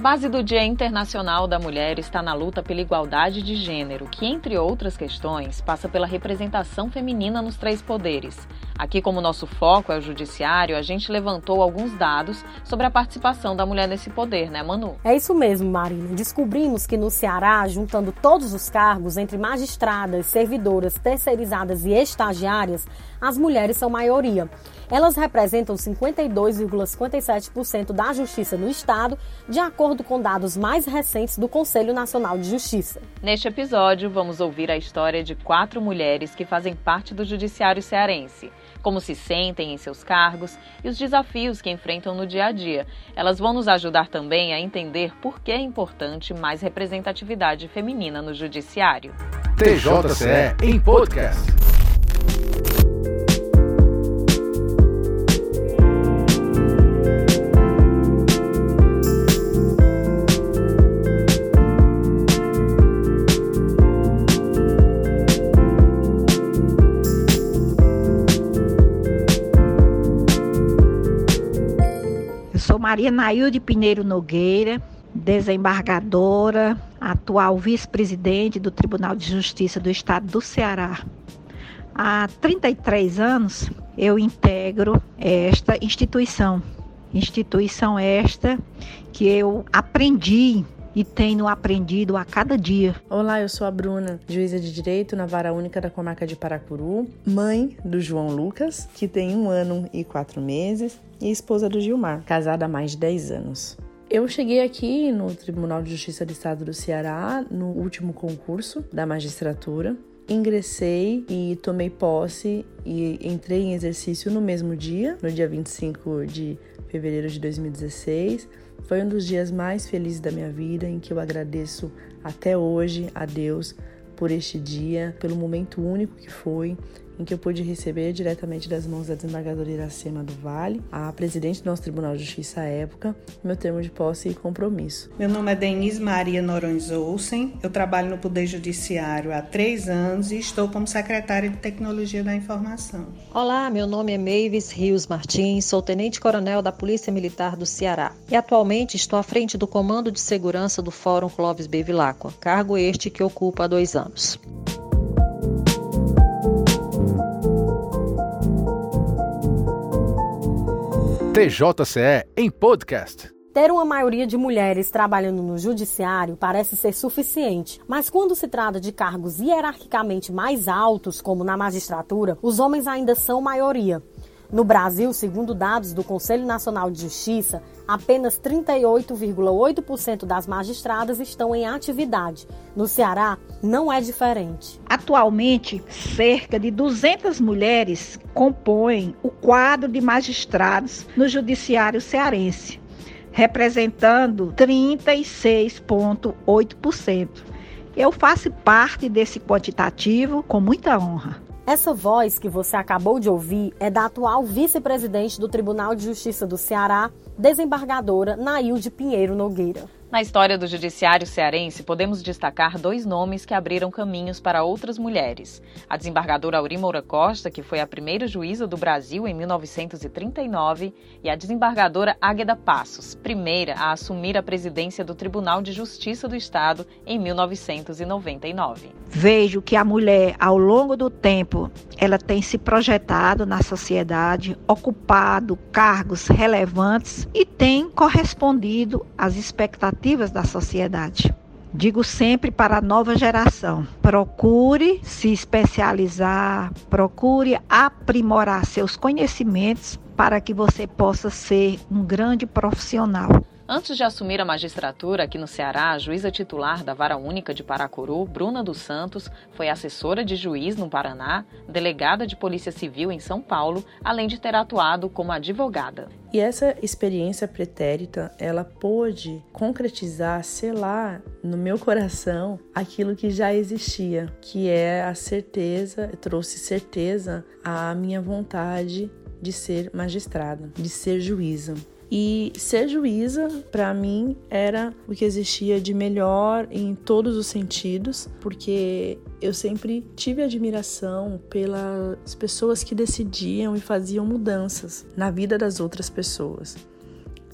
base do Dia Internacional da Mulher está na luta pela igualdade de gênero, que, entre outras questões, passa pela representação feminina nos três poderes. Aqui, como nosso foco é o judiciário, a gente levantou alguns dados sobre a participação da mulher nesse poder, né, Manu? É isso mesmo, Marina. Descobrimos que no Ceará, juntando todos os cargos entre magistradas, servidoras, terceirizadas e estagiárias, as mulheres são maioria. Elas representam 52,57% da justiça no estado, de acordo com dados mais recentes do Conselho Nacional de Justiça. Neste episódio, vamos ouvir a história de quatro mulheres que fazem parte do judiciário cearense como se sentem em seus cargos e os desafios que enfrentam no dia a dia. Elas vão nos ajudar também a entender por que é importante mais representatividade feminina no judiciário. TJCE em podcast. Maria Nailde Pinheiro Nogueira, desembargadora, atual vice-presidente do Tribunal de Justiça do Estado do Ceará. Há 33 anos eu integro esta instituição. Instituição esta que eu aprendi e tenho aprendido a cada dia. Olá, eu sou a Bruna, juíza de direito na Vara Única da Comarca de Paracuru, mãe do João Lucas, que tem um ano e quatro meses, e esposa do Gilmar, casada há mais de 10 anos. Eu cheguei aqui no Tribunal de Justiça do Estado do Ceará no último concurso da magistratura. Ingressei e tomei posse e entrei em exercício no mesmo dia, no dia 25 de fevereiro de 2016. Foi um dos dias mais felizes da minha vida, em que eu agradeço até hoje a Deus por este dia, pelo momento único que foi, em que eu pude receber diretamente das mãos da desembargadora Iracema do Vale, a presidente do nosso Tribunal de Justiça à época, meu termo de posse e compromisso. Meu nome é Denise Maria Norões Olsen, eu trabalho no Poder Judiciário há três anos e estou como secretária de Tecnologia da Informação. Olá, meu nome é Mavis Rios Martins, sou tenente-coronel da Polícia Militar do Ceará e atualmente estou à frente do Comando de Segurança do Fórum Clóvis Bevilacqua, cargo este que ocupo há dois anos. TJCE em podcast. Ter uma maioria de mulheres trabalhando no judiciário parece ser suficiente, mas quando se trata de cargos hierarquicamente mais altos, como na magistratura, os homens ainda são maioria. No Brasil, segundo dados do Conselho Nacional de Justiça, apenas 38,8% das magistradas estão em atividade. No Ceará, não é diferente. Atualmente, cerca de 200 mulheres compõem o quadro de magistrados no Judiciário Cearense, representando 36,8%. Eu faço parte desse quantitativo com muita honra. Essa voz que você acabou de ouvir é da atual vice-presidente do Tribunal de Justiça do Ceará, desembargadora Nailde Pinheiro Nogueira. Na história do judiciário cearense, podemos destacar dois nomes que abriram caminhos para outras mulheres. A desembargadora Auri Moura Costa, que foi a primeira juíza do Brasil em 1939, e a desembargadora Águeda Passos, primeira a assumir a presidência do Tribunal de Justiça do Estado em 1999. Vejo que a mulher, ao longo do tempo, ela tem se projetado na sociedade, ocupado cargos relevantes e tem correspondido às expectativas da sociedade. Digo sempre para a nova geração: procure se especializar, procure aprimorar seus conhecimentos para que você possa ser um grande profissional. Antes de assumir a magistratura aqui no Ceará, a juíza titular da Vara Única de Paracuru, Bruna dos Santos, foi assessora de juiz no Paraná, delegada de Polícia Civil em São Paulo, além de ter atuado como advogada. E essa experiência pretérita, ela pôde concretizar, selar no meu coração aquilo que já existia, que é a certeza, trouxe certeza à minha vontade de ser magistrada, de ser juíza. E ser juíza, para mim, era o que existia de melhor em todos os sentidos, porque eu sempre tive admiração pelas pessoas que decidiam e faziam mudanças na vida das outras pessoas.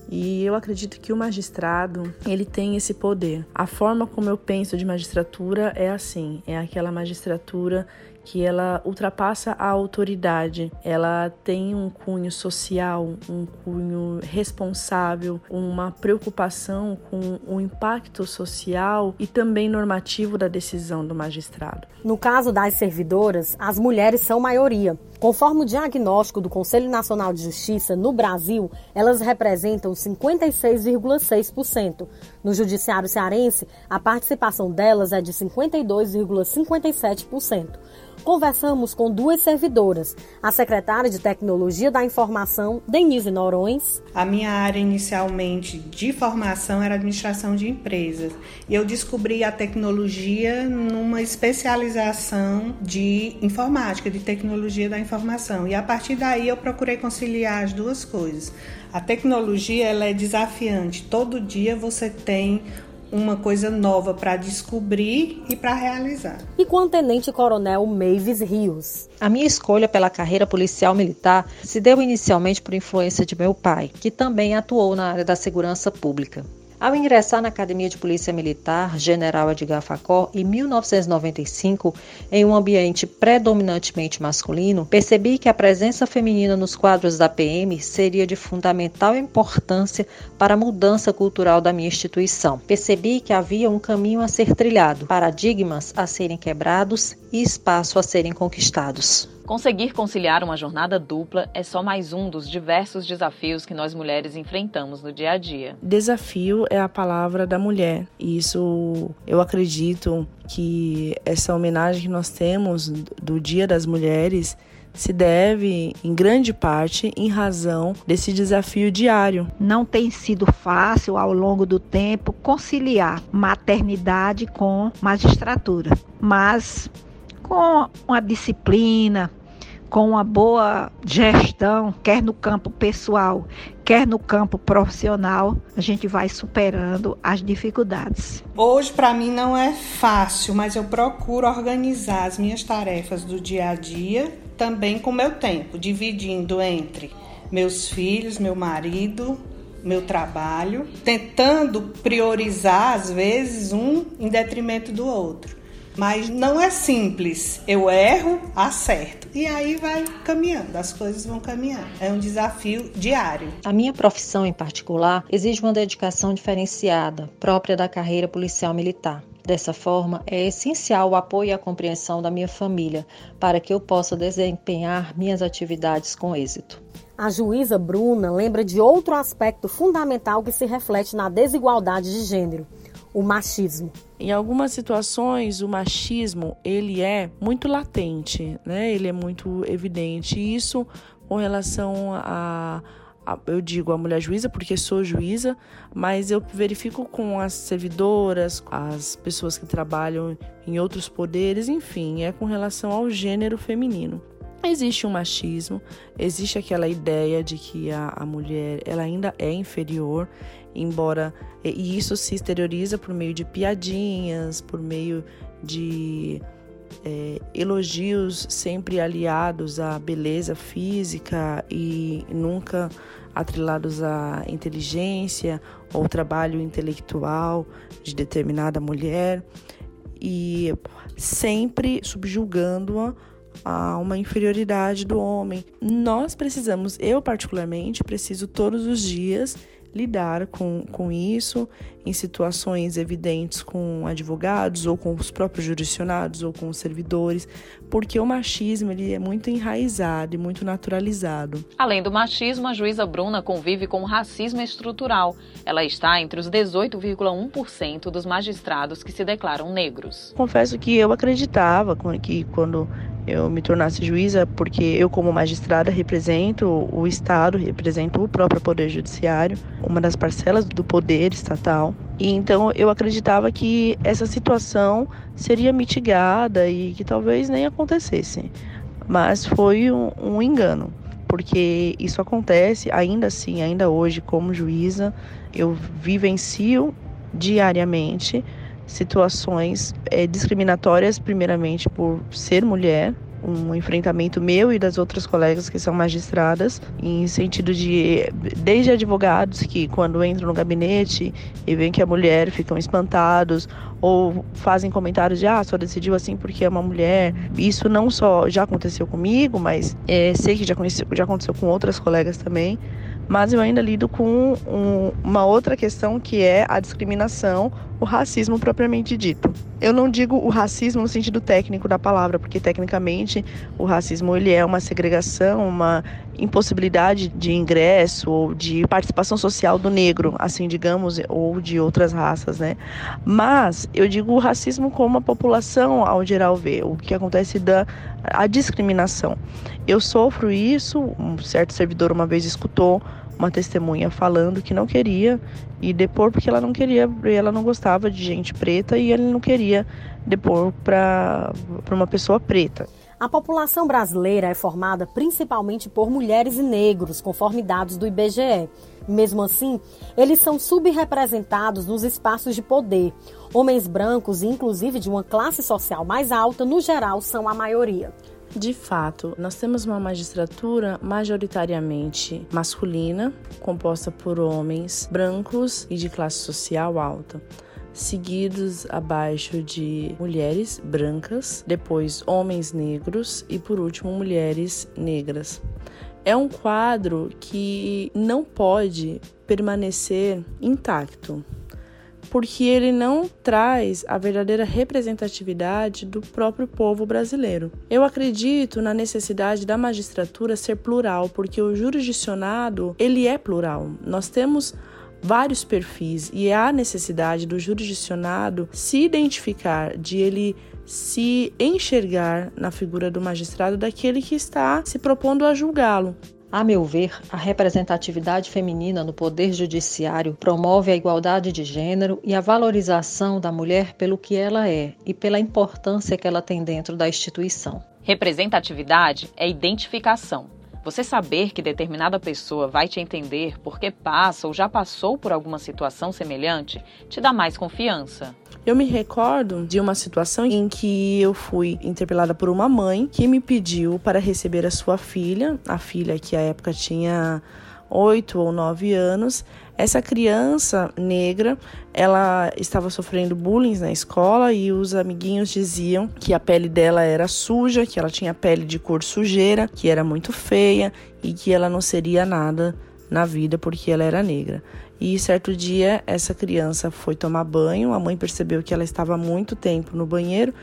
E eu acredito que o magistrado, ele tem esse poder. A forma como eu penso de magistratura é assim, é aquela magistratura que ela ultrapassa a autoridade, ela tem um cunho social, um cunho responsável, uma preocupação com o impacto social e também normativo da decisão do magistrado. No caso das servidoras, as mulheres são maioria. Conforme o diagnóstico do Conselho Nacional de Justiça, no Brasil, elas representam 56,6%. No Judiciário Cearense, a participação delas é de 52,57% conversamos com duas servidoras, a secretária de Tecnologia da Informação, Denise Norões. A minha área inicialmente de formação era administração de empresas e eu descobri a tecnologia numa especialização de informática, de tecnologia da informação. E a partir daí eu procurei conciliar as duas coisas. A tecnologia ela é desafiante. Todo dia você tem uma coisa nova para descobrir e para realizar. E com o Tenente Coronel Mavis Rios. A minha escolha pela carreira policial militar se deu inicialmente por influência de meu pai, que também atuou na área da segurança pública. Ao ingressar na Academia de Polícia Militar General Edgar Facó em 1995, em um ambiente predominantemente masculino, percebi que a presença feminina nos quadros da PM seria de fundamental importância para a mudança cultural da minha instituição. Percebi que havia um caminho a ser trilhado, paradigmas a serem quebrados e espaço a serem conquistados. Conseguir conciliar uma jornada dupla é só mais um dos diversos desafios que nós mulheres enfrentamos no dia a dia. Desafio é a palavra da mulher. E isso eu acredito que essa homenagem que nós temos do Dia das Mulheres se deve, em grande parte, em razão desse desafio diário. Não tem sido fácil, ao longo do tempo, conciliar maternidade com magistratura, mas com uma disciplina, com uma boa gestão, quer no campo pessoal, quer no campo profissional, a gente vai superando as dificuldades. Hoje, para mim, não é fácil, mas eu procuro organizar as minhas tarefas do dia a dia também com meu tempo, dividindo entre meus filhos, meu marido, meu trabalho, tentando priorizar, às vezes, um em detrimento do outro. Mas não é simples. Eu erro, acerto. E aí vai caminhando, as coisas vão caminhando. É um desafio diário. A minha profissão em particular exige uma dedicação diferenciada, própria da carreira policial militar. Dessa forma, é essencial o apoio e a compreensão da minha família para que eu possa desempenhar minhas atividades com êxito. A juíza Bruna lembra de outro aspecto fundamental que se reflete na desigualdade de gênero o machismo? Em algumas situações, o machismo ele é muito latente, né? Ele é muito evidente. E isso com relação a, a, eu digo a mulher juíza porque sou juíza, mas eu verifico com as servidoras, as pessoas que trabalham em outros poderes, enfim, é com relação ao gênero feminino. Existe um machismo, existe aquela ideia de que a, a mulher ela ainda é inferior, embora e isso se exterioriza por meio de piadinhas, por meio de é, elogios sempre aliados à beleza física e nunca atrelados à inteligência ou trabalho intelectual de determinada mulher e sempre subjugando-a a uma inferioridade do homem. Nós precisamos, eu particularmente, preciso todos os dias lidar com, com isso em situações evidentes com advogados ou com os próprios jurisdicionados ou com os servidores, porque o machismo ele é muito enraizado e muito naturalizado. Além do machismo, a juíza Bruna convive com o racismo estrutural. Ela está entre os 18,1% dos magistrados que se declaram negros. Confesso que eu acreditava que quando eu me tornasse juíza, porque eu, como magistrada, represento o Estado, represento o próprio Poder Judiciário, uma das parcelas do poder estatal. E então eu acreditava que essa situação seria mitigada e que talvez nem acontecesse. Mas foi um, um engano, porque isso acontece ainda assim, ainda hoje, como juíza, eu vivencio diariamente situações é, discriminatórias, primeiramente por ser mulher, um enfrentamento meu e das outras colegas que são magistradas, em sentido de, desde advogados que, quando entram no gabinete e veem que a mulher, ficam espantados ou fazem comentários de, ah, só decidiu assim porque é uma mulher. Isso não só já aconteceu comigo, mas é, sei que já, conheci, já aconteceu com outras colegas também mas eu ainda lido com um, uma outra questão que é a discriminação, o racismo propriamente dito. Eu não digo o racismo no sentido técnico da palavra, porque tecnicamente o racismo ele é uma segregação, uma impossibilidade de ingresso ou de participação social do negro, assim digamos, ou de outras raças, né? Mas eu digo o racismo como a população ao geral vê, o que acontece da a discriminação. Eu sofro isso, um certo servidor uma vez escutou uma testemunha falando que não queria e depor porque ela não queria, ela não gostava de gente preta e ele não queria depor para uma pessoa preta. A população brasileira é formada principalmente por mulheres e negros, conforme dados do IBGE. Mesmo assim, eles são subrepresentados nos espaços de poder. Homens brancos inclusive de uma classe social mais alta, no geral, são a maioria. De fato, nós temos uma magistratura majoritariamente masculina, composta por homens brancos e de classe social alta seguidos abaixo de mulheres brancas, depois homens negros e por último mulheres negras. É um quadro que não pode permanecer intacto porque ele não traz a verdadeira representatividade do próprio povo brasileiro. Eu acredito na necessidade da magistratura ser plural, porque o jurisdicionado, ele é plural. Nós temos vários perfis e há necessidade do jurisdicionado se identificar, de ele se enxergar na figura do magistrado daquele que está se propondo a julgá-lo. A meu ver, a representatividade feminina no Poder Judiciário promove a igualdade de gênero e a valorização da mulher pelo que ela é e pela importância que ela tem dentro da instituição. Representatividade é identificação. Você saber que determinada pessoa vai te entender porque passa ou já passou por alguma situação semelhante te dá mais confiança. Eu me recordo de uma situação em que eu fui interpelada por uma mãe que me pediu para receber a sua filha, a filha que à época tinha oito ou nove anos, essa criança negra, ela estava sofrendo bullying na escola e os amiguinhos diziam que a pele dela era suja, que ela tinha pele de cor sujeira, que era muito feia e que ela não seria nada na vida porque ela era negra. E certo dia essa criança foi tomar banho, a mãe percebeu que ela estava muito tempo no banheiro,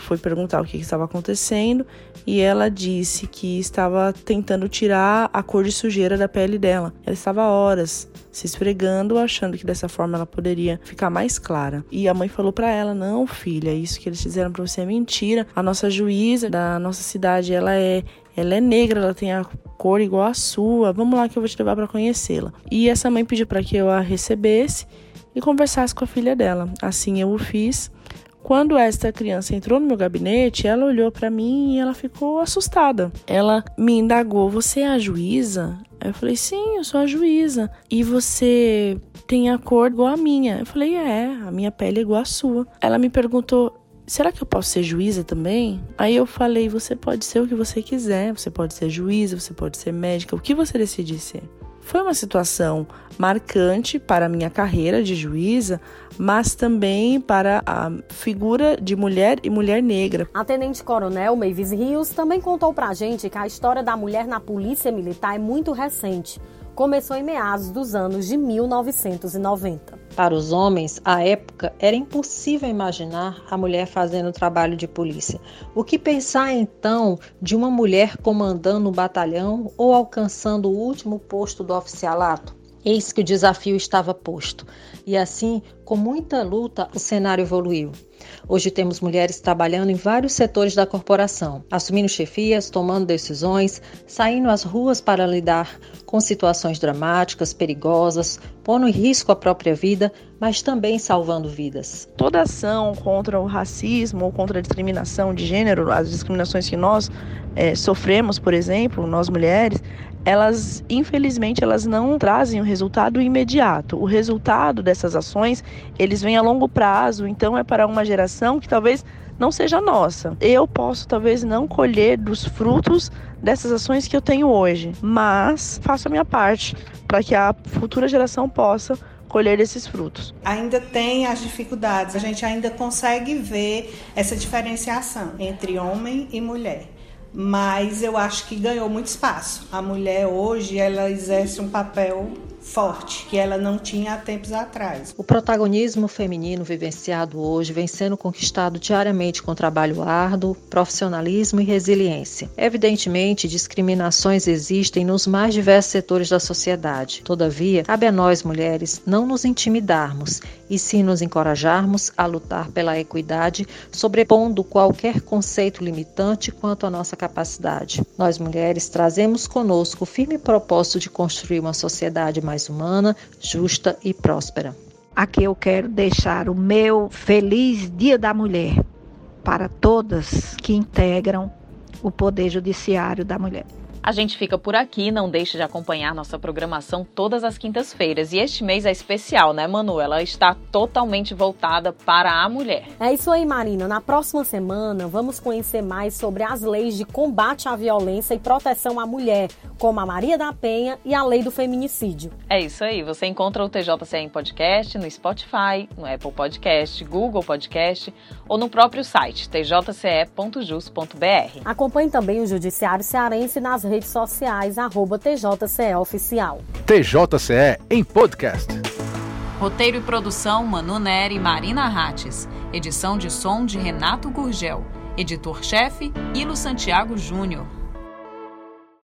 foi perguntar o que estava acontecendo e ela disse que estava tentando tirar a cor de sujeira da pele dela. Ela estava horas se esfregando, achando que dessa forma ela poderia ficar mais clara. E a mãe falou para ela: "Não, filha, isso que eles fizeram para você é mentira. A nossa juíza da nossa cidade, ela é ela é negra, ela tem a cor igual a sua. Vamos lá que eu vou te levar para conhecê-la". E essa mãe pediu para que eu a recebesse e conversasse com a filha dela. Assim eu o fiz. Quando esta criança entrou no meu gabinete, ela olhou para mim e ela ficou assustada. Ela me indagou: "Você é a juíza?" Eu falei: "Sim, eu sou a juíza." "E você tem a cor igual a minha?" Eu falei: "É, a minha pele é igual a sua." Ela me perguntou: será que eu posso ser juíza também? Aí eu falei: você pode ser o que você quiser, você pode ser juíza, você pode ser médica, o que você decidir ser. Foi uma situação marcante para a minha carreira de juíza, mas também para a figura de mulher e mulher negra. A tenente-coronel Mavis Rios também contou para a gente que a história da mulher na polícia militar é muito recente começou em meados dos anos de 1990. Para os homens, à época, era impossível imaginar a mulher fazendo trabalho de polícia. O que pensar então de uma mulher comandando um batalhão ou alcançando o último posto do oficialato? Eis que o desafio estava posto. E assim, com muita luta, o cenário evoluiu. Hoje temos mulheres trabalhando em vários setores da corporação, assumindo chefias, tomando decisões, saindo às ruas para lidar com situações dramáticas, perigosas, pondo em risco a própria vida, mas também salvando vidas. Toda ação contra o racismo ou contra a discriminação de gênero, as discriminações que nós é, sofremos, por exemplo, nós mulheres, elas infelizmente elas não trazem o resultado imediato. O resultado dessas ações, eles vêm a longo prazo, então é para uma geração que talvez não seja nossa. Eu posso talvez não colher dos frutos dessas ações que eu tenho hoje, mas faço a minha parte para que a futura geração possa colher esses frutos. Ainda tem as dificuldades, a gente ainda consegue ver essa diferenciação entre homem e mulher. Mas eu acho que ganhou muito espaço. A mulher hoje ela exerce um papel forte que ela não tinha há tempos atrás. O protagonismo feminino vivenciado hoje vem sendo conquistado diariamente com trabalho árduo, profissionalismo e resiliência. Evidentemente, discriminações existem nos mais diversos setores da sociedade. Todavia, cabe a nós mulheres não nos intimidarmos e sim nos encorajarmos a lutar pela equidade, sobrepondo qualquer conceito limitante quanto à nossa capacidade. Nós mulheres trazemos conosco o firme propósito de construir uma sociedade mais humana, justa e próspera. Aqui eu quero deixar o meu feliz Dia da Mulher para todas que integram o Poder Judiciário da Mulher. A gente fica por aqui, não deixe de acompanhar nossa programação todas as quintas-feiras. E este mês é especial, né, Manu? Ela está totalmente voltada para a mulher. É isso aí, Marina. Na próxima semana, vamos conhecer mais sobre as leis de combate à violência e proteção à mulher, como a Maria da Penha e a lei do feminicídio. É isso aí. Você encontra o TJCE em podcast no Spotify, no Apple Podcast, Google Podcast ou no próprio site tjce.jus.br. Acompanhe também o Judiciário Cearense nas redes redes sociais, arroba TJCE Oficial. TJCE em podcast. Roteiro e produção Manu Neri e Marina Rates. Edição de som de Renato Gurgel. Editor-chefe Ilo Santiago Júnior.